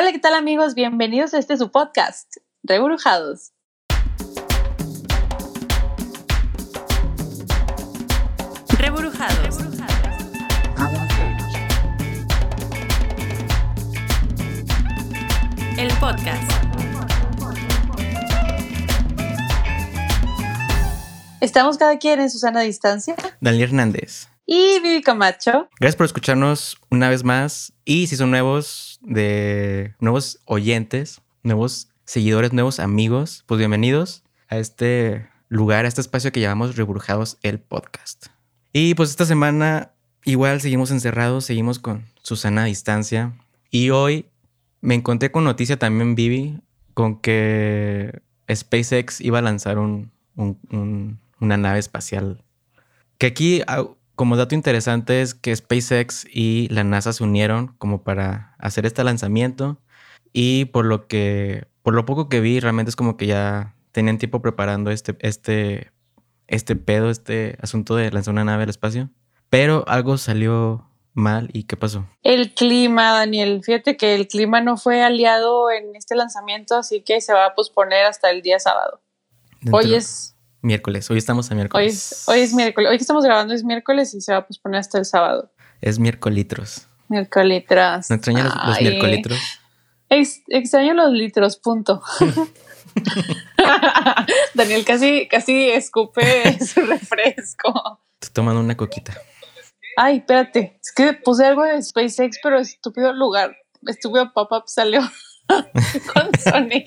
Hola, ¿qué tal amigos? Bienvenidos a este su podcast, Rebrujados. Rebrujados. El podcast. Estamos cada quien en Susana Distancia. Daniel Hernández. Y Vivi Camacho. Gracias por escucharnos una vez más. Y si son nuevos, de nuevos oyentes, nuevos seguidores, nuevos amigos, pues bienvenidos a este lugar, a este espacio que llamamos Rebrujados el Podcast. Y pues esta semana igual seguimos encerrados, seguimos con Susana a distancia. Y hoy me encontré con noticia también, Vivi, con que SpaceX iba a lanzar un, una nave espacial. Que aquí, como dato interesante, es que SpaceX y la NASA se unieron como para hacer este lanzamiento. Y por lo que, por lo poco que vi, realmente es como que ya tenían tiempo preparando este, este, este pedo, este asunto de lanzar una nave al espacio. Pero algo salió mal y ¿qué pasó? El clima, Daniel. Fíjate que el clima no fue aliado en este lanzamiento, así que se va a posponer hasta el día sábado. Hoy es Miércoles, hoy estamos a miércoles. Hoy es, miércoles, hoy que estamos grabando es miércoles y se va a posponer hasta el sábado. Es miércolitros. Miércolitros. ¿No extrañas los, los miércolitros? extraño los litros, punto. Daniel casi, casi escupe su refresco. Estoy tomando una coquita. Ay, espérate. Es que puse algo de SpaceX, pero estúpido lugar. Estúpido pop-up salió con Sony.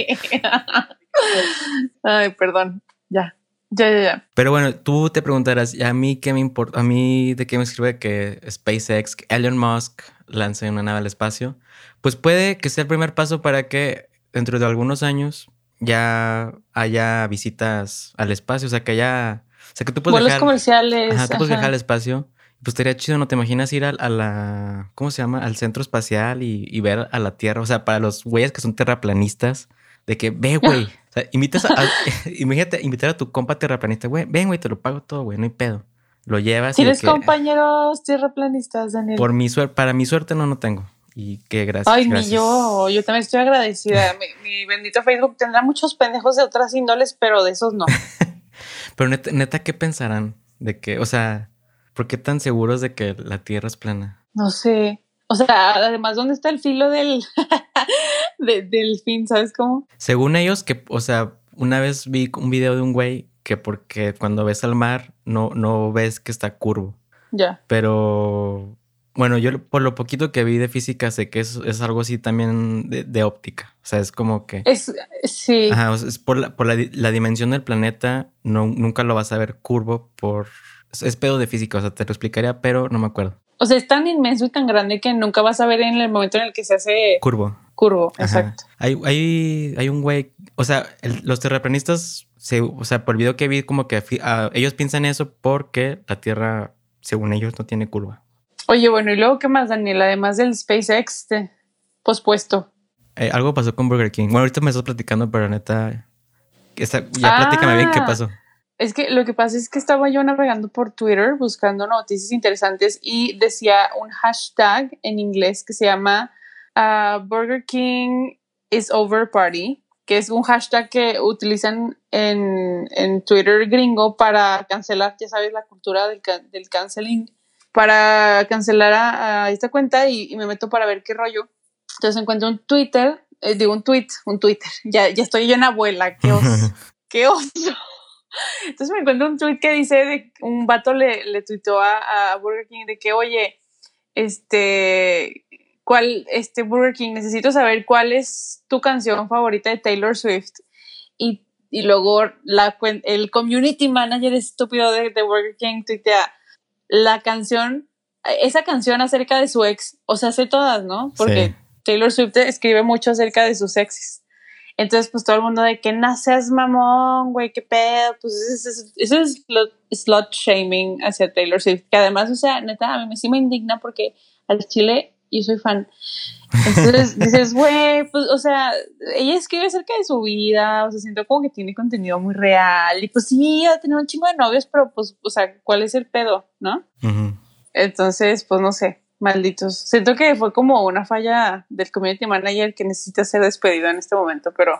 Ay, perdón. Ya. Ya, ya, ya. Pero bueno, tú te preguntarás, ¿a mí qué me importa? ¿A mí de qué me sirve que SpaceX, Elon Musk lance una nave al espacio? Pues puede que sea el primer paso para que dentro de algunos años ya haya visitas al espacio, o sea, que haya... O sea, que tú puedes Vuelos comerciales. Ajá, tú puedes viajar al espacio. Pues estaría chido, ¿no? ¿Te imaginas ir a, a la... ¿Cómo se llama? Al centro espacial y, y, ver a la Tierra. O sea, para los güeyes que son terraplanistas, de que, ve, güey, o sea, invitas a, imagínate invitar a tu compa terraplanista, güey, ven, güey, te lo pago todo, güey, no hay pedo. Lo llevas. ¿Tienes compañeros terraplanistas, Daniel? Por mi suerte, para mi suerte no, no tengo. Y qué gracias. Ay, ni yo, yo también estoy agradecida. mi, bendito Facebook tendrá muchos pendejos de otras índoles, pero de esos no. pero neta, neta, ¿qué pensarán? De que, o sea, ¿por qué tan seguros de que la Tierra es plana? No sé. O sea, además, ¿dónde está el filo del, del fin? ¿Sabes cómo? Según ellos, que, o sea, una vez vi un video de un güey que porque cuando ves al mar no, no ves que está curvo. Ya. Pero bueno, yo por lo poquito que vi de física sé que es, es algo así también de, óptica. O sea, es como que. Es, sí. Ajá, es por, la, por la, la, dimensión del planeta, no, nunca lo vas a ver curvo por. Es pedo de física, o sea, te lo explicaría, pero no me acuerdo. O sea, es tan inmenso y tan grande que nunca vas a ver en el momento en el que se hace curvo. Curvo, exacto. Hay, hay, hay un güey, o sea, los terraplanistas, se, o sea, por el video que vi, como que ellos piensan eso porque la Tierra, según ellos, no tiene curva. Oye, bueno, ¿y luego qué más, Daniel? Además del SpaceX pospuesto. Eh, algo pasó con Burger King. Bueno, ahorita me estás platicando, pero neta, ya platícame bien qué ah. pasó. Es que lo que pasa es que estaba yo navegando por Twitter buscando noticias interesantes y decía un hashtag en inglés que se llama uh, Burger King is over party, que es un hashtag que utilizan en, en Twitter gringo para cancelar, ya sabes, la cultura del, del canceling, para cancelar a, esta cuenta y, me meto para ver qué rollo. Entonces encuentro un Twitter, eh, digo un tweet, un Twitter, ya, ya estoy yo en abuela, qué oso, qué oso. Entonces me encuentro un tweet que dice de un vato le, le tuiteó a, Burger King de que, oye, este, ¿cuál, este Burger King, necesito saber cuál es tu canción favorita de Taylor Swift. Y, y luego la, el community manager estúpido de, de Burger King tuitea la canción, esa canción acerca de su ex, o sea, sé todas, ¿no? Porque Taylor Swift escribe mucho acerca de sus exes. Entonces, pues todo el mundo de que no seas mamón, güey, qué pedo. Pues eso es, slot shaming hacia Taylor Swift. Que además, o sea, neta, a mí sí me indigna porque al chile yo soy fan. Entonces dices, güey, pues, o sea, ella escribe acerca de su vida, o sea, siento como que tiene contenido muy real. Y pues sí, ha tenido un chingo de novios, pero pues, o sea, ¿cuál es el pedo, no? Entonces, pues no sé malditos. Siento que fue como una falla del community manager que necesita ser despedido en este momento, pero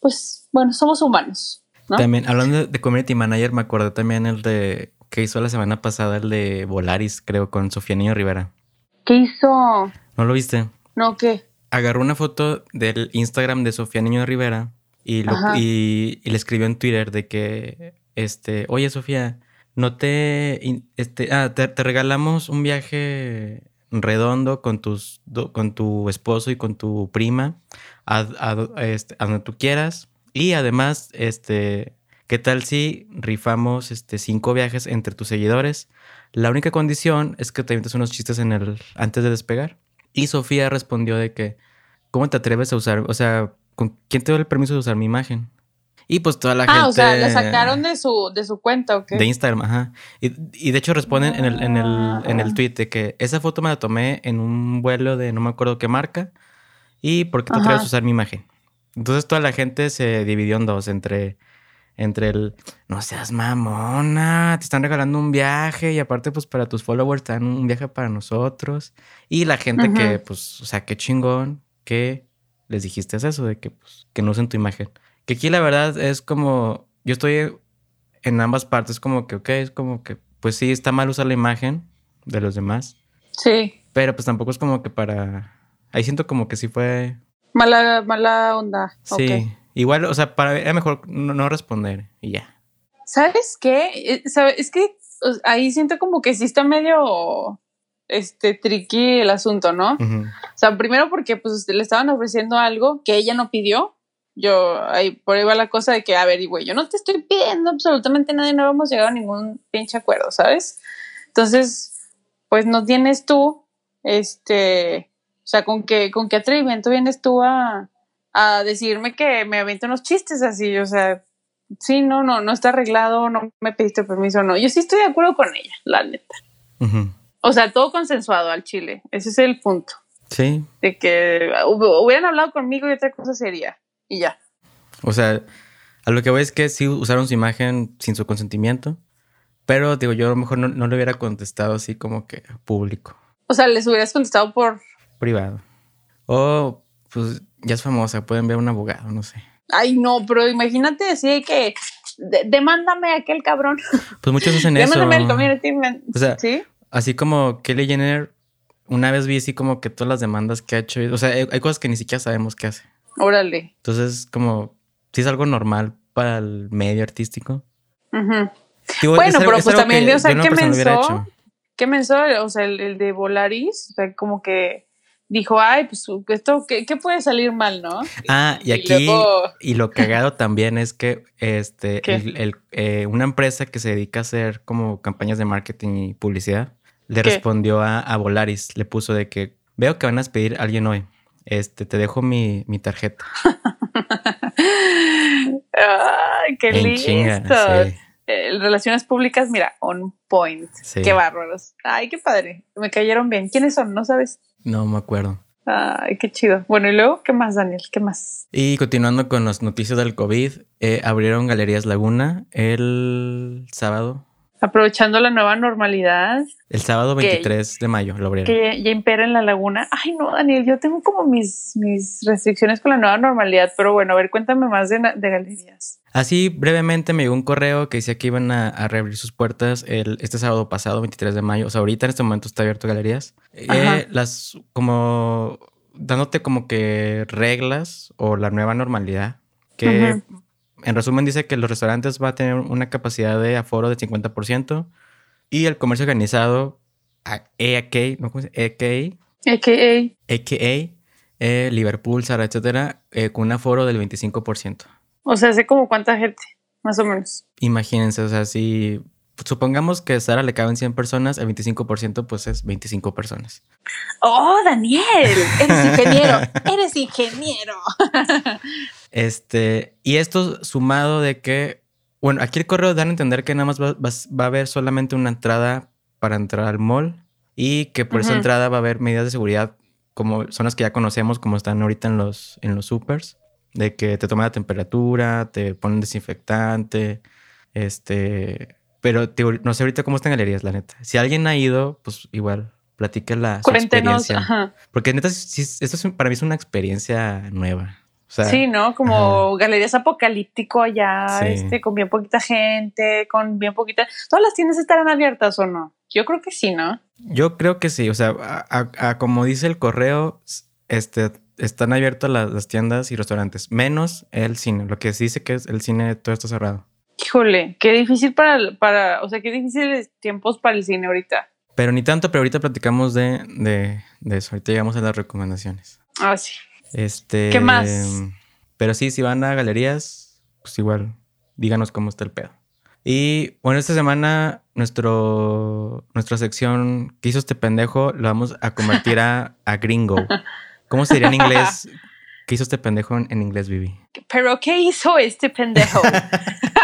pues bueno, somos humanos. ¿no? También, hablando de community manager, me acordé también el de que hizo la semana pasada, el de Volaris, creo, con Sofía Niño Rivera. ¿Qué hizo? ¿No lo viste? No, ¿qué? Agarró una foto del Instagram de Sofía Niño Rivera y, lo- Ajá. y, y le escribió en Twitter de que, este, oye Sofía, no te, este, ah, te, te regalamos un viaje redondo con tus, con tu esposo y con tu prima a, a- este, a donde tú quieras y además, este, ¿qué tal si rifamos, este, cinco viajes entre tus seguidores? La única condición es que te avientes unos chistes en el antes de despegar. Y Sofía respondió de que, ¿cómo te atreves a usar? O sea, ¿con quién te dio el permiso de usar mi imagen? Y pues toda la gente... Ah, o sea, la sacaron de su, de su cuenta, ¿o qué? De Instagram, ajá. Y, y de hecho responden en el, en, el, en Ah. el tweet de que esa foto me la tomé en un vuelo de no me acuerdo qué marca y por qué te atreves a usar mi imagen. Entonces toda la gente se dividió en dos, entre, entre el, no seas mamona, te están regalando un viaje y aparte pues para tus followers te dan un viaje para nosotros. Y la gente que pues, o sea, qué chingón que les dijiste eso, de que, pues, que no usen tu imagen. Que aquí la verdad es como, yo estoy en ambas partes, como que, ok, es como que, pues sí, está mal usar la imagen de los demás, Sí, pero pues tampoco es como que para... Ahí siento como que sí fue... mala, mala onda. Sí. Igual, o sea, para era mejor no, no responder y ya. ¿Sabes qué? Eh, Es que ahí siento como que sí está medio este tricky el asunto, ¿no? O sea, primero porque pues le estaban ofreciendo algo que ella no pidió. Yo, ahí por ahí va la cosa de que, a ver, güey, yo no te estoy pidiendo absolutamente nada y no hemos llegado a ningún pinche acuerdo, ¿sabes? Entonces, pues no tienes tú, este, o sea, con qué, con qué atrevimiento vienes tú a, a decirme que me aviento unos chistes así, o sea, sí, no, no, no está arreglado, no me pediste permiso, no. Yo sí estoy de acuerdo con ella, la neta. O sea, todo consensuado al chile, ese es el punto Sí, de que hub- hubieran hablado conmigo y otra cosa sería. Y ya. o sea, a lo que voy es que sí usaron su imagen sin su consentimiento, pero digo, yo a lo mejor no, no le hubiera contestado así como que público, O sea, les hubieras contestado por. privado. O pues ya es famosa, pueden ver a un abogado, no sé. Ay, no, pero imagínate decir que. de- demándame a aquel cabrón. Pues muchos hacen eso. Demándame al community. man- O sea, ¿Sí? Así como Kelly Jenner, una vez vi así como que todas las demandas que ha hecho. O sea, hay, hay cosas que ni siquiera sabemos qué hace. Órale. Entonces, como, si es algo normal para el medio artístico. Digo, Bueno, pero es pues también, que o sea, ¿qué hecho. ¿Qué menso? O sea, el, el de Volaris. O sea, como que dijo, ay, pues esto, ¿qué, qué puede salir mal, no? Ah, y Y aquí, luego- y lo cagado también es que este, el- el, eh, una empresa que se dedica a hacer como campañas de marketing y publicidad le ¿Qué? respondió a, a Volaris, le puso de que veo que van a despedir a alguien hoy. Este, te dejo mi, mi tarjeta. Ay, qué En listo. chinga, sí. Eh, relaciones públicas, mira, on point. Sí. Qué bárbaros. Ay, qué padre. Me cayeron bien. ¿Quiénes son? ¿No sabes? No me acuerdo. Ay, qué chido. Bueno, y luego, ¿qué más, Daniel? ¿Qué más? Y continuando con las noticias del COVID, eh, abrieron Galerías Laguna el sábado. Aprovechando la nueva normalidad El sábado ¿Qué? 23 de mayo lo abrieron. que ya, impera en la laguna. Ay, no, Daniel, yo tengo como mis, mis restricciones con la nueva normalidad, pero bueno, a ver, cuéntame más de, galerías. Así brevemente me llegó un correo que decía que iban a, a reabrir sus puertas el, este sábado pasado, 23 de mayo. O sea, ahorita en este momento está abierto Galerías. Eh, las como dándote como que reglas o la nueva normalidad. Que. En resumen dice que los restaurantes va a tener una capacidad de aforo del 50% y el comercio organizado, EAK, ¿no? EAK, AKA, AKA, eh, Liverpool, Zara, etcétera, eh, con un aforo del 25%. o sea, sé como cuánta gente, más o menos. Imagínense, o sea, si supongamos que a Sara le caben 100 personas, el 25% pues es 25 personas. Oh, Daniel, eres ingeniero, eres ingeniero. Este, y esto sumado de que, bueno, aquí el correo dan a entender que nada más va, va- va a haber solamente una entrada para entrar al mall y que por esa entrada va a haber medidas de seguridad como son las que ya conocemos, como están ahorita en los, en los supers, de que te toman la temperatura, te ponen desinfectante, este, pero no sé ahorita cómo están galerías, la neta. Si alguien ha ido, pues igual platique la experiencia. ajá. Porque neta, sí, esto es, para mí es una experiencia nueva. O sea, Sí, ¿no? Como galerías apocalíptico allá, Sí. este, con bien poquita gente, con bien poquita. ¿Todas las tiendas estarán abiertas o no? Yo creo que sí, ¿no? yo creo que sí. O sea, a, a- a como dice el correo, este, están abiertas las, las tiendas y restaurantes, menos el cine. Lo que se dice que es el cine todo está cerrado. Híjole, qué difícil para, para, o sea, qué difíciles tiempos para el cine ahorita. Pero ni tanto, pero ahorita platicamos de, de, de eso. Ahorita llegamos a las recomendaciones. Ah, sí. Este. ¿Qué más? Pero sí, si van a galerías, pues igual, díganos cómo está el pedo. Y bueno, esta semana nuestro, nuestra sección que hizo este pendejo lo vamos a convertir a, a gringo. ¿Cómo sería en inglés? ¿Qué hizo este pendejo en, en inglés, Vivi? Pero ¿qué hizo este pendejo?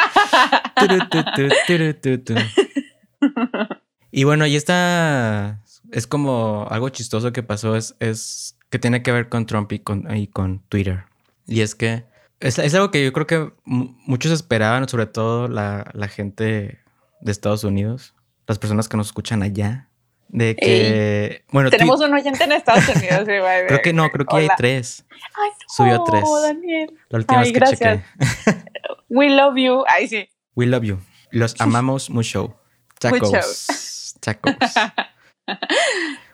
Y bueno, y esta es como algo chistoso que pasó, es, es que tiene que ver con Trump y con, y con Twitter. Y es que es, es algo que yo creo que mu- muchos esperaban, sobre todo la, la gente de Estados Unidos, las personas que nos escuchan allá, de que... Bueno, Tenemos un oyente en Estados Unidos. sí, creo que no, creo que hay tres. Ay, no, Subió tres. Daniel. La última Ay, vez que gracias. chequé. We love you. Ay, sí. We love you. Los amamos mucho. Chacos. Mucho. Chacos.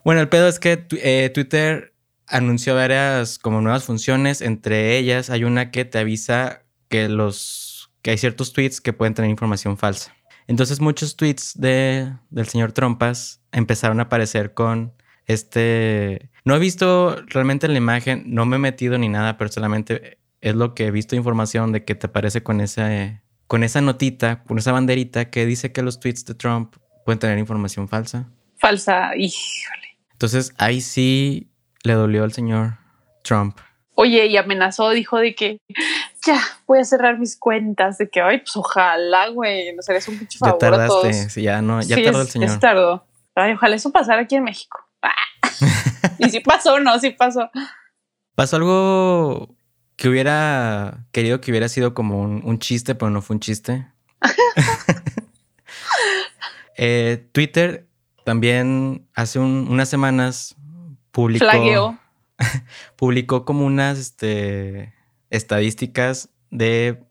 bueno, el pedo es que eh, Twitter anunció varias como nuevas funciones. Entre ellas hay una que te avisa que los que hay ciertos tweets que pueden tener información falsa. Entonces muchos tweets de, del señor Trompas empezaron a aparecer con este... No he visto realmente la imagen, no me he metido ni nada, pero solamente es lo que he visto información de que te aparece con esa, con esa notita, con esa banderita que dice que los tweets de Trump pueden tener información falsa. Falsa. Híjole. Entonces ahí sí le dolió al señor Trump. Oye, y amenazó, dijo de que ya voy a cerrar mis cuentas. De que, ay, pues ojalá, güey. Nos harías un pinche Ya favor a todos. tardaste, sí, ya no, ya Sí, tardó el señor. es tardó. Ay, ojalá eso pasara aquí en México. Ah. y sí pasó, ¿no? Sí pasó. Pasó algo que hubiera querido que hubiera sido como un, un chiste, pero no fue un chiste. Eh, Twitter también hace un- unas semanas publicó, Flagueó. publicó como unas este, estadísticas de,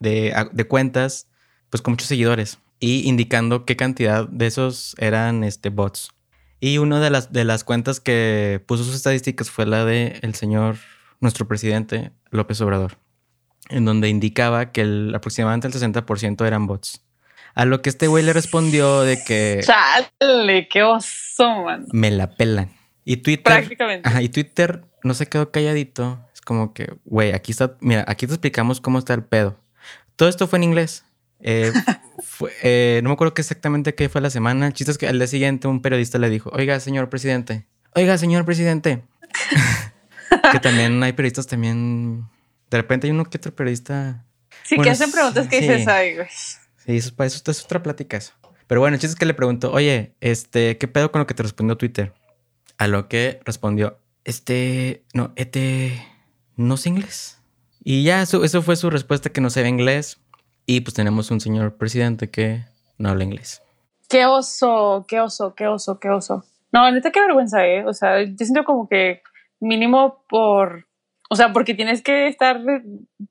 de, de cuentas pues con muchos seguidores y indicando qué cantidad de esos eran este, bots. Y una de las, de las cuentas que puso sus estadísticas fue la de el señor, nuestro presidente López Obrador, en donde indicaba que el, aproximadamente el 60% eran bots. A lo que este güey le respondió de que Chale, qué oso, man. me la pelan. Y Twitter, Prácticamente. ajá, y Twitter no se quedó calladito. Es como que, güey, aquí está, mira, aquí te explicamos cómo está el pedo. Todo esto fue en inglés. Eh, fue- eh, no me acuerdo qué exactamente qué fue la semana. El chiste es que al día siguiente un periodista le dijo, oiga, señor presidente, oiga, señor presidente. que también hay periodistas también. De repente hay uno que otro periodista. Sí, bueno, que hacen preguntas que sí. dices, ay, güey. Sí, eso, es para eso, es otra plática eso. Pero bueno, el chiste es que le preguntó, oye, este, ¿qué pedo con lo que te respondió Twitter? A lo que respondió, este, no, este, no sé inglés. Y ya, eso, eso fue su respuesta que no sabe inglés. Y pues tenemos un señor presidente que no habla inglés. Qué oso, qué oso, qué oso, qué oso. No, neta, qué vergüenza, ¿eh? O sea, yo siento como que mínimo por... O sea, porque tienes que estar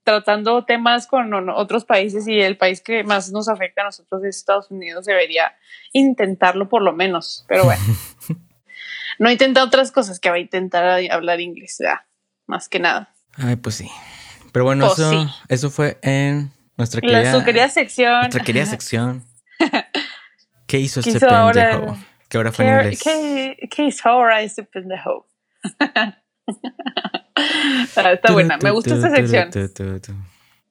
tratando temas con otros países y el país que más nos afecta a nosotros es Estados Unidos debería intentarlo por lo menos. Pero bueno, no intenta otras cosas que va a intentar hablar inglés, más que nada. Ay, pues sí. Pero bueno, Pues eso, sí. eso fue en nuestra La querida, su querida sección. nuestra querida sección. ¿Qué hizo ¿Qué este pendejo? Que ahora fue en ¿Qué, inglés. qué, qué hizo ahora este pendejo? Ah, está buena, me gusta esta sección.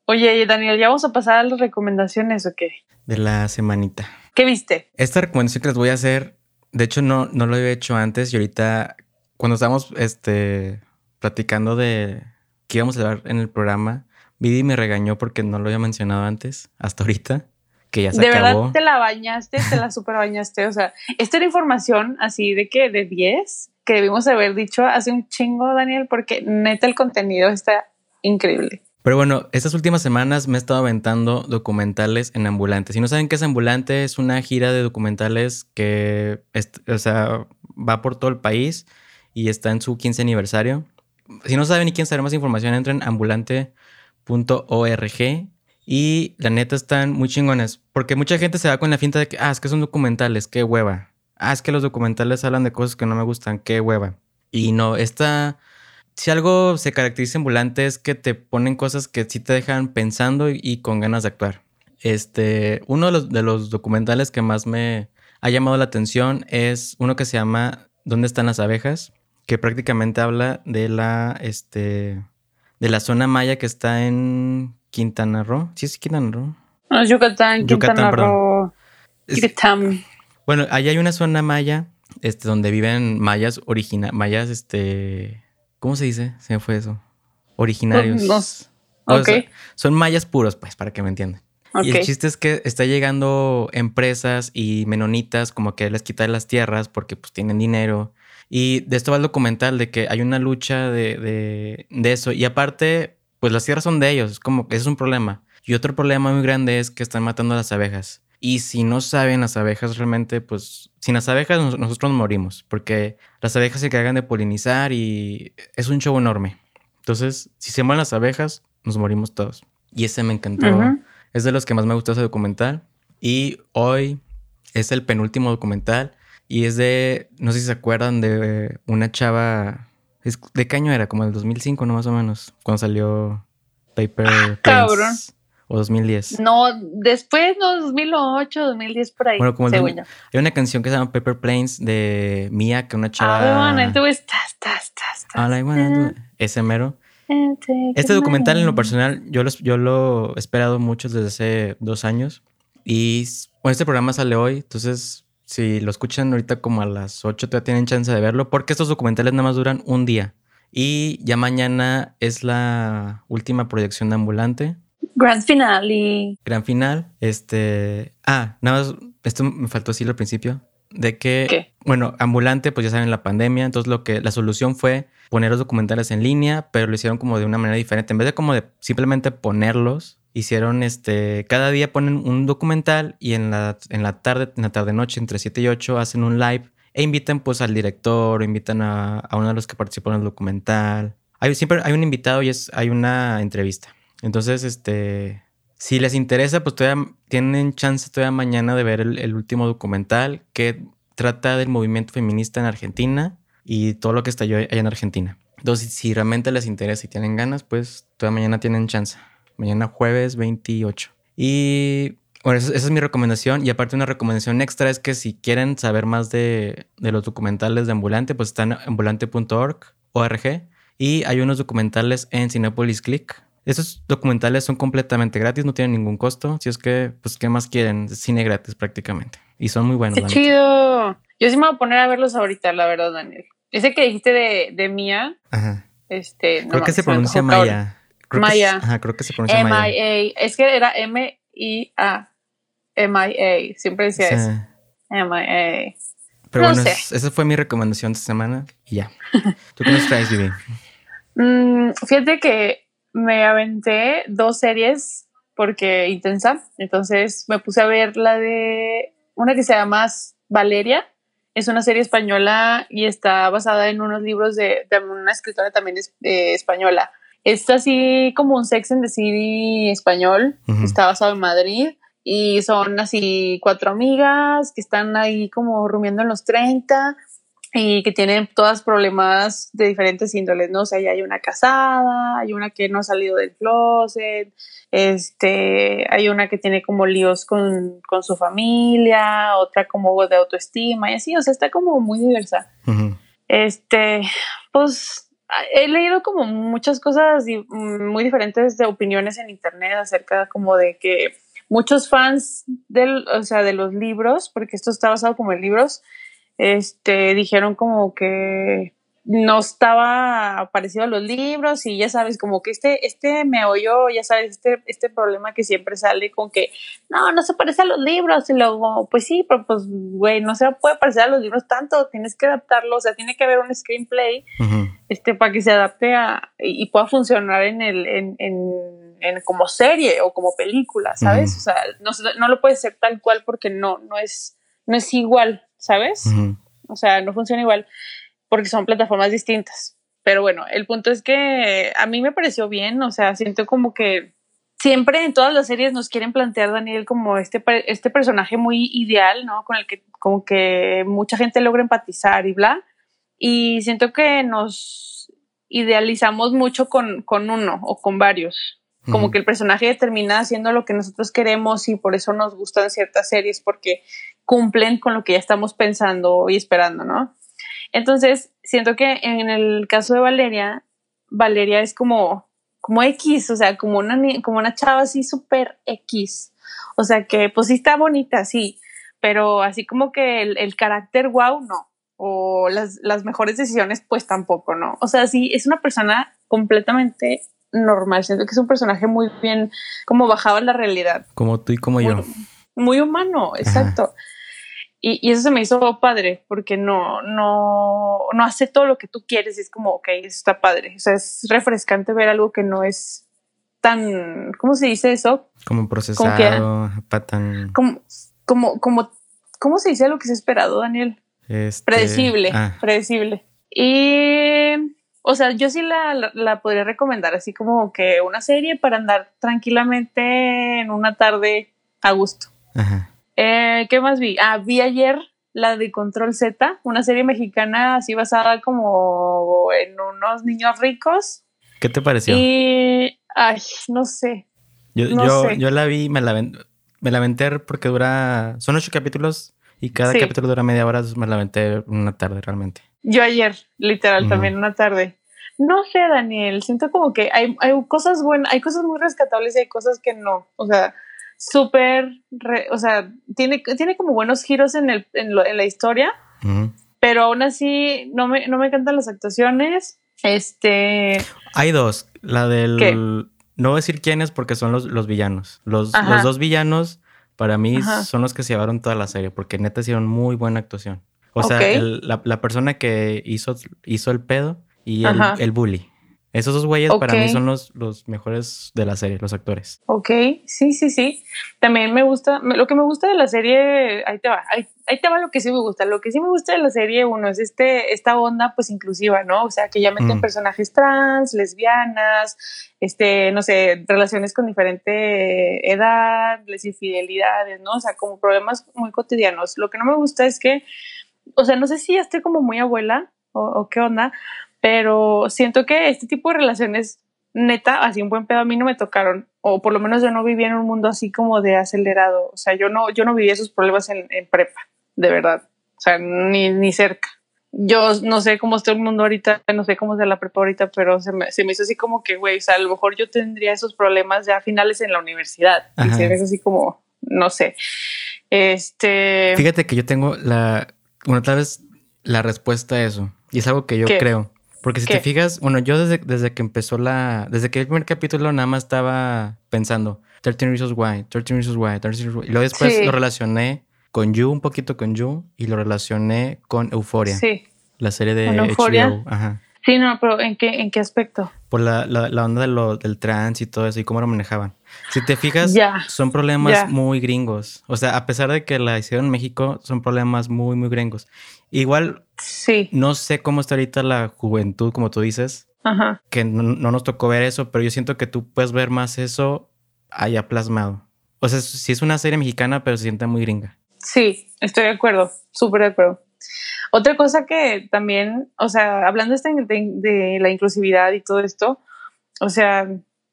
Oye, Daniel, ¿ya vamos a pasar a las recomendaciones o qué? De la semanita. ¿Qué viste? Esta recomendación que les voy a hacer, de hecho no, no lo había hecho antes y ahorita cuando estábamos este, platicando de que íbamos a hablar en el programa, Vivi me regañó porque no lo había mencionado antes, hasta ahorita, que ya se de acabó. verdad te la bañaste, te la super bañaste. O sea, esta era información así de que de 10 que debimos haber dicho hace un chingo, Daniel, porque neta el contenido está increíble. Pero bueno, estas últimas semanas me he estado aventando documentales en ambulantes. Si no saben qué es ambulante, es una gira de documentales que, o sea, va por todo el país y está en su 15 aniversario. Si no saben ni quieren saber más información, entren ambulante.org y la neta están muy chingones. Porque mucha gente se va con la finta de que, ah, es que son documentales, qué hueva. Ah, es que los documentales hablan de cosas que no me gustan, qué hueva. Y no, esta... Si algo se caracteriza en Ambulante es que te ponen cosas que sí te dejan pensando y, con ganas de actuar. Este, uno de los, de los documentales que más me ha llamado la atención es uno que se llama ¿Dónde están las abejas? Que prácticamente habla de la, este, de la zona maya que está en Quintana Roo. Sí, es Quintana Roo. No, Yucatán, Quintana Roo. Yucatán. Bueno, ahí hay una zona maya, este, donde viven mayas originales, mayas, este, ¿cómo se dice? Se me fue eso. Originarios. ok. son mayas puros, pues, para que me entiendan. Y el chiste es que está llegando empresas y menonitas como que les quitan las tierras porque pues tienen dinero. Y de esto va el documental de que hay una lucha de, de, de eso. Y aparte, pues las tierras son de ellos, es como que es un problema. Y otro problema muy grande es que están matando a las abejas. Y si no saben las abejas realmente, pues sin las abejas nosotros nos morimos, porque las abejas se encargan de polinizar y es un show enorme. Entonces, si se mueren las abejas, nos morimos todos. Y ese me encantó. Es de los que más me gustó ese documental. Y hoy es el penúltimo documental. Y es de, no sé si se acuerdan de una chava ¿De qué año era? Como el 2005, ¿no? Más o menos. Cuando salió Paper ah, Cabrón. O 2010. No, después, no, 2008, 2010, por ahí. Bueno, como el Hay una canción que se llama Paper Planes de Mia, que una chava. Ah, entonces, estás, estás, estás. Ese mero. Este documental, en lo personal, yo lo, yo lo he esperado mucho desde hace dos años. Y bueno, este programa sale hoy, entonces si lo escuchan ahorita como a las 8, todavía tienen chance de verlo, porque estos documentales nada más duran un día. Y ya mañana es la última proyección de Ambulante. Gran final y... Gran final. Este... Ah, nada más, esto me faltó decirlo al principio. De que, ¿Qué? bueno, Ambulante, pues ya saben, la pandemia. Entonces lo que, la solución fue poner los documentales en línea, pero lo hicieron como de una manera diferente. En vez de como de simplemente ponerlos, hicieron este, cada día ponen un documental y en la, en la tarde, en la tarde noche, entre 7 y 8, hacen un live e invitan pues al director, o invitan a, uno de los que participó en el documental. Hay, siempre hay un invitado y es, hay una entrevista. Entonces, este, si les interesa, pues todavía tienen chance todavía mañana de ver el, último documental que trata del movimiento feminista en Argentina y todo lo que estalló allá en Argentina. Entonces, si realmente les interesa y tienen ganas, pues todavía mañana tienen chance mañana jueves 28. Y bueno, esa, es mi recomendación. Y aparte una recomendación extra es que si quieren saber más de, los documentales de Ambulante, pues están en ambulante.org, ORG. Y hay unos documentales en Cinepolis Click. Esos documentales son completamente gratis, no tienen ningún costo. Si es que, pues, ¿qué más quieren? Cine gratis prácticamente. Y son muy buenos. ¡Qué chido! Yo sí me voy a poner a verlos ahorita, la verdad, Daniel. Ese que dijiste de, de Mía. Ajá. Este, Creo que se pronuncia Maya. Maya. ajá, creo que se pronuncia Maya. Es que era M-I-A. M-I-A. Siempre decía eso. M-I-A. Pero bueno, esa fue mi recomendación esta semana y ya. ¿Tú qué nos traes, Vivi? Mm, fíjate que me aventé dos series porque intensa. Entonces me puse a ver la de una que se llama Valeria. Es una serie española y está basada en unos libros de, una escritora también española. Es así como un Sex and the City español, está basado en Madrid y son así cuatro amigas que están ahí como rumiando en los 30 y que tienen todas problemas de diferentes índoles, ¿no? O sea, hay una casada, hay una que no ha salido del closet, este, hay una que tiene como líos con, su familia, otra como de autoestima y así, o sea, está como muy diversa. Este, pues he leído como muchas cosas muy diferentes de opiniones en internet acerca como de que muchos fans del, o sea, de los libros, porque esto está basado como en libros, este, dijeron como que no estaba parecido a los libros y ya sabes, como que este, este me oyó, ya sabes, este, este problema que siempre sale con que no, no se parece a los libros y luego, pues sí, pero pues, güey, no se puede parecer a los libros tanto, tienes que adaptarlo, o sea, tiene que haber un screenplay este, para que se adapte a, y, pueda funcionar en el, en, en, como serie o como película, ¿sabes? O sea, no, no lo puede ser tal cual porque no, no es, no es igual, ¿sabes? O sea, no funciona igual porque son plataformas distintas. Pero bueno, el punto es que a mí me pareció bien, o sea, siento como que siempre en todas las series nos quieren plantear Daniel como este, este personaje muy ideal, ¿no? Con el que como que mucha gente logra empatizar y bla. Y siento que nos idealizamos mucho con, con uno o con varios. Como que el personaje termina haciendo lo que nosotros queremos y por eso nos gustan ciertas series porque cumplen con lo que ya estamos pensando y esperando, ¿no? Entonces, siento que en el caso de Valeria, Valeria es como, como X, o sea, como una, como una chava así súper X. O sea, que pues sí está bonita, sí, pero así como que el, el carácter wow, no. O las, las mejores decisiones, pues tampoco, ¿no? O sea, sí, es una persona completamente normal. Siento que es un personaje muy bien, como bajado en la realidad. Como tú y como yo. Muy humano, exacto. Y, y, eso se me hizo padre, porque no, no, no hace todo lo que tú quieres y es como, ok, eso está padre. O sea, es refrescante ver algo que no es tan, ¿cómo se dice eso? Como procesado, como tan... Como, como, como, ¿cómo se dice lo que se ha esperado, Daniel? Este... Predecible, ah. predecible. Y o sea, yo sí la, la, podría recomendar, así como que una serie para andar tranquilamente en una tarde a gusto. Ajá. Eh, ¿Qué más vi? Ah, vi ayer la de Control Z, una serie mexicana así basada como en unos niños ricos. ¿Qué te pareció? Y, ay, no sé. Yo, yo, yo la vi, me la, me la aventé porque dura, son ocho capítulos y cada capítulo dura media hora, me la aventé una tarde realmente. Yo ayer, literal, también una tarde. No sé, Daniel, siento como que hay, hay cosas buenas, hay cosas muy rescatables y hay cosas que no. O sea, súper, o sea, tiene, tiene como buenos giros en, el, en, lo, en la historia, pero aún así no me, no me encantan las actuaciones. Este. Hay dos. La del. No voy a decir quiénes porque son los, los villanos. Los, los, dos villanos, para mí, son los que se llevaron toda la serie porque neta hicieron muy buena actuación. O sea, la, la, persona que hizo, hizo el pedo y el, el bully. Esos dos güeyes para mí son los, los mejores de la serie, los actores. Ok, sí, sí, sí. También me gusta, lo que me gusta de la serie, ahí te va, ahí, te va lo que sí me gusta. Lo que sí me gusta de la serie, uno, es este, esta onda pues inclusiva, ¿no? O sea, que ya meten mm. personajes trans, lesbianas, este, no sé, relaciones con diferente edad, les infidelidades, ¿no? O sea, como problemas muy cotidianos. Lo que no me gusta es que, o sea, no sé si ya estoy como muy abuela o, o qué onda, pero siento que este tipo de relaciones, neta, así un buen pedo a mí no me tocaron, o por lo menos yo no vivía en un mundo así como de acelerado, o sea, yo no, yo no vivía esos problemas en, prepa, de verdad, o sea, ni, ni cerca. Yo no sé cómo está el mundo ahorita, no sé cómo está la prepa ahorita, pero se me, se me hizo así como que, güey, o sea, a lo mejor yo tendría esos problemas ya finales en la universidad. Y se me así como, no sé. Este. Fíjate que yo tengo la, bueno, tal vez la respuesta a eso. Y es algo que yo creo. Porque si te fijas, bueno, yo desde, desde que empezó la. Desde que el primer capítulo nada más estaba pensando 13 Reasons Why, 13 Reasons Why, 13 Reasons Why. Y luego después lo relacioné con You, un poquito con You, y lo relacioné con Euphoria. Sí. La serie de HBO. Ajá. Sí, no, pero ¿en qué, en qué aspecto? Por la, la, onda de lo, del trans y todo eso y cómo lo manejaban. Si te fijas, son problemas muy gringos. O sea, a pesar de que la hicieron en México, son problemas muy, muy gringos. Igual, sí. no sé cómo está ahorita la juventud, como tú dices, Ajá. que no, nos tocó ver eso, pero yo siento que tú puedes ver más eso allá plasmado. O sea, sí es una serie mexicana, pero se siente muy gringa. Sí, estoy de acuerdo, súper de acuerdo. Otra cosa que también, o sea, hablando este de, de, la inclusividad y todo esto, o sea,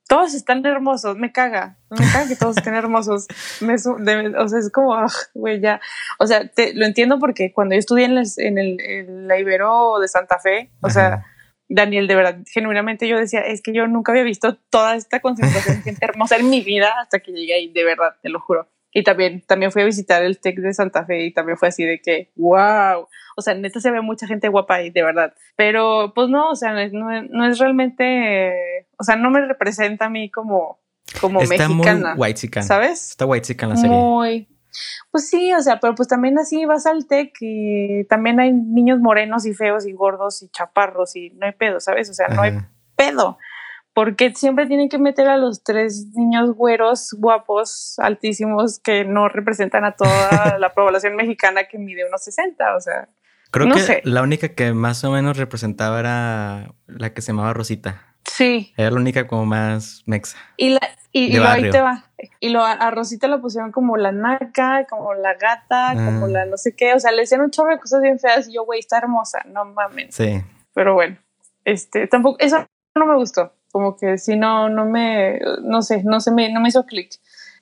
todos están hermosos, me caga, me caga que todos estén hermosos. Me, o sea, es como, ah, güey, ya. O sea, te, lo entiendo porque cuando yo estudié en, en el la Ibero de Santa Fe, o sea, Daniel, de verdad, genuinamente yo decía, es que yo nunca había visto toda esta concentración de gente hermosa en mi vida hasta que llegué ahí, de verdad, te lo juro. Y también, también fui a visitar el TEC de Santa Fe y también fue así de que, wow, o sea, neta se ve mucha gente guapa ahí, de verdad. Pero pues no, o sea, no, es realmente, o sea, no me representa a mí como, como Está mexicana. Muy white ¿Sabes? Está white la serie. Muy. Pues sí, o sea, pero pues también así vas al TEC y también hay niños morenos y feos y gordos y chaparros y no hay pedo, ¿sabes? O sea, no hay pedo porque siempre tienen que meter a los tres niños güeros, guapos, altísimos, que no representan a toda la población mexicana que mide unos 60? O sea, Creo No que sé. la única que más o menos representaba era la que se llamaba Rosita. Sí. Era la única como más mexa. Y, la, y, lo- ahí te va. Y lo, a Rosita la pusieron como la naca, como la gata, como Ah. la no sé qué. O sea, le hicieron un chorro de cosas bien feas y yo, güey, está hermosa, no mames. Sí. Pero bueno, este, tampoco, eso no me gustó. Como que si no, no me, no sé, no se me, no me hizo clic.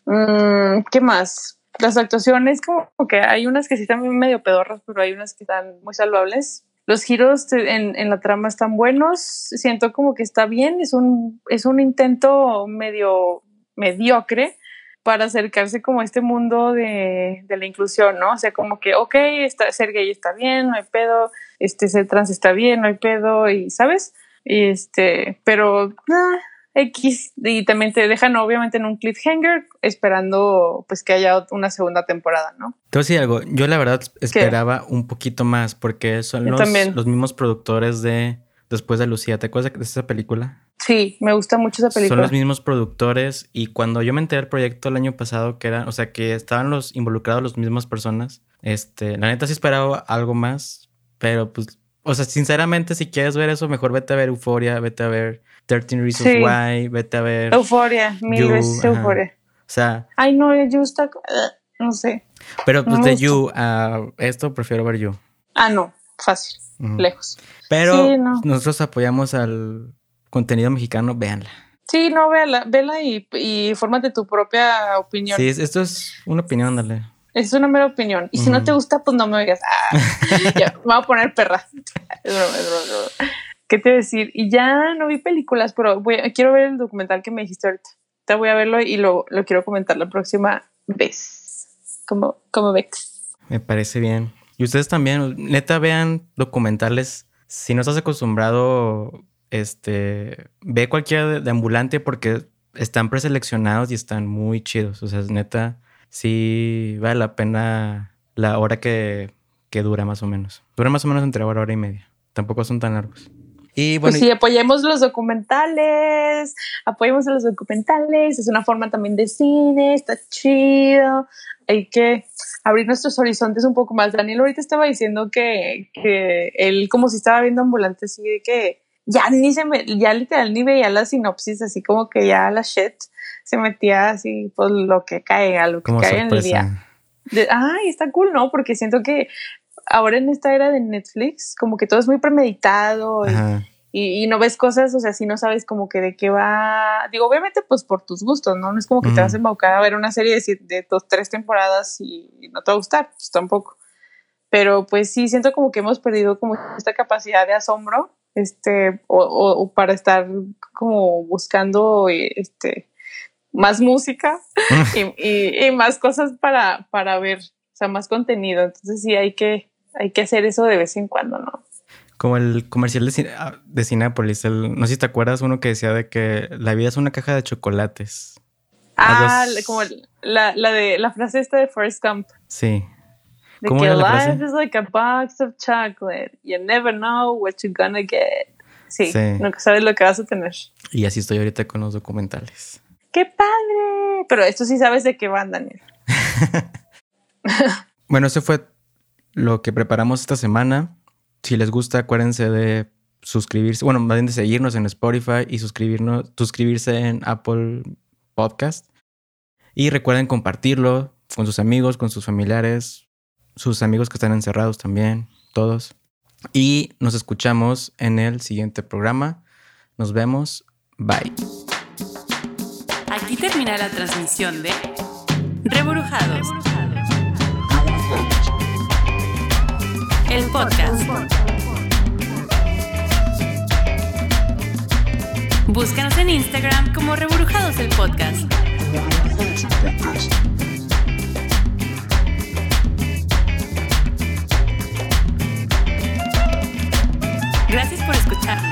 Mm, ¿Qué más? Las actuaciones, como que hay unas que sí están medio pedorras, pero hay unas que están muy salvables. Los giros en, en la trama están buenos. Siento como que está bien. Es un, es un intento medio mediocre para acercarse como a este mundo de, de la inclusión, ¿no? O sea, como que, ok, está, ser gay está bien, no hay pedo, este, ser trans está bien, no hay pedo, y, ¿sabes? Y este, pero, ah, X, y también te dejan obviamente en un cliffhanger esperando pues que haya una segunda temporada, ¿no? Te voy a decir algo. Yo la verdad esperaba un poquito más porque son los, los mismos productores de Después de Lucía. ¿Te acuerdas de esa película? Sí, me gusta mucho esa película. Son los mismos productores y cuando yo me enteré del proyecto el año pasado, que era, o sea, que estaban los involucrados las mismas personas, este, la neta sí esperaba algo más, pero pues, o sea, sinceramente, si quieres ver eso, mejor vete a ver Euphoria, vete a ver 13 Reasons Sí. Why, vete a ver... Euforia, mil You, veces. Euforia. O sea, Ay, no, You está, no sé. pero pues No de. You a esto prefiero ver You. Ah, no, fácil, lejos. Pero Sí, no. nosotros apoyamos al contenido mexicano, véanla. Sí, no, vela, vela y, y fórmate tu propia opinión. Sí, es- esto es una opinión, dale. Es una mera opinión. Y si no te gusta, pues no me oigas. Ah, ya, me voy a poner perra. Es broma, es broma, es broma. ¿Qué te decir? Y ya no vi películas, pero voy a- quiero ver el documental que me dijiste ahorita. Te voy a verlo y lo, lo quiero comentar la próxima vez. Como, como ves. Me parece bien. Y ustedes también, neta, vean documentales. Si no estás acostumbrado, este, ve cualquiera de, de ambulante porque están preseleccionados y están muy chidos. O sea, neta, sí vale la pena la hora que, que dura más o menos. Dura más o menos entre hora, hora y media. Tampoco son tan largos. Y bueno, pues sí, apoyemos los documentales, apoyemos a los documentales, es una forma también de cine, está chido, hay que abrir nuestros horizontes un poco más. Daniel ahorita estaba diciendo que, que él como si estaba viendo ambulante así de que ya ni se me, ya literal ni veía la sinopsis, así como que ya la shit se metía así por lo que caiga, lo que como caiga en el día. De- ay, está cool, ¿no? Porque siento que ahora en esta era de Netflix, como que todo es muy premeditado y, Ajá. y, y no ves cosas, o sea, si no sabes como que de qué va. Digo, obviamente, pues por tus gustos, ¿no? No es como que te vas a embaucar a ver una serie de, de dos, tres temporadas y no te va a gustar, pues tampoco. Pero pues sí, siento como que hemos perdido como esta capacidad de asombro, este, o, o- o para estar como buscando, eh, este, más música y, y- y más cosas para, para ver, o sea, más contenido. Entonces sí hay que, hay que hacer eso de vez en cuando, ¿no? Como el comercial de, ah, de Cinépolis, el- no sé si te acuerdas uno que decía de que la vida es una caja de chocolates. Ah, como la, la de la frase esta de Forrest Gump. Sí. De ¿Cómo que era la life frase? is like a box of chocolate. You never know what you're gonna get. Sí, Sí. nunca sabes lo que vas a tener. Y así estoy ahorita con los documentales. ¡Qué padre! Pero esto sí sabes de qué van, Daniel. Bueno, eso fue lo que preparamos esta semana. Si les gusta, acuérdense de suscribirse, bueno, más bien de seguirnos en Spotify y suscribirnos, suscribirse en Apple Podcast. Y recuerden compartirlo con sus amigos, con sus familiares, sus amigos que están encerrados también, todos. Y nos escuchamos en el siguiente programa. Nos vemos. Bye. Aquí termina la transmisión de Reburujados. El podcast. Búscanos en Instagram como Reburujados el podcast. Gracias por escuchar.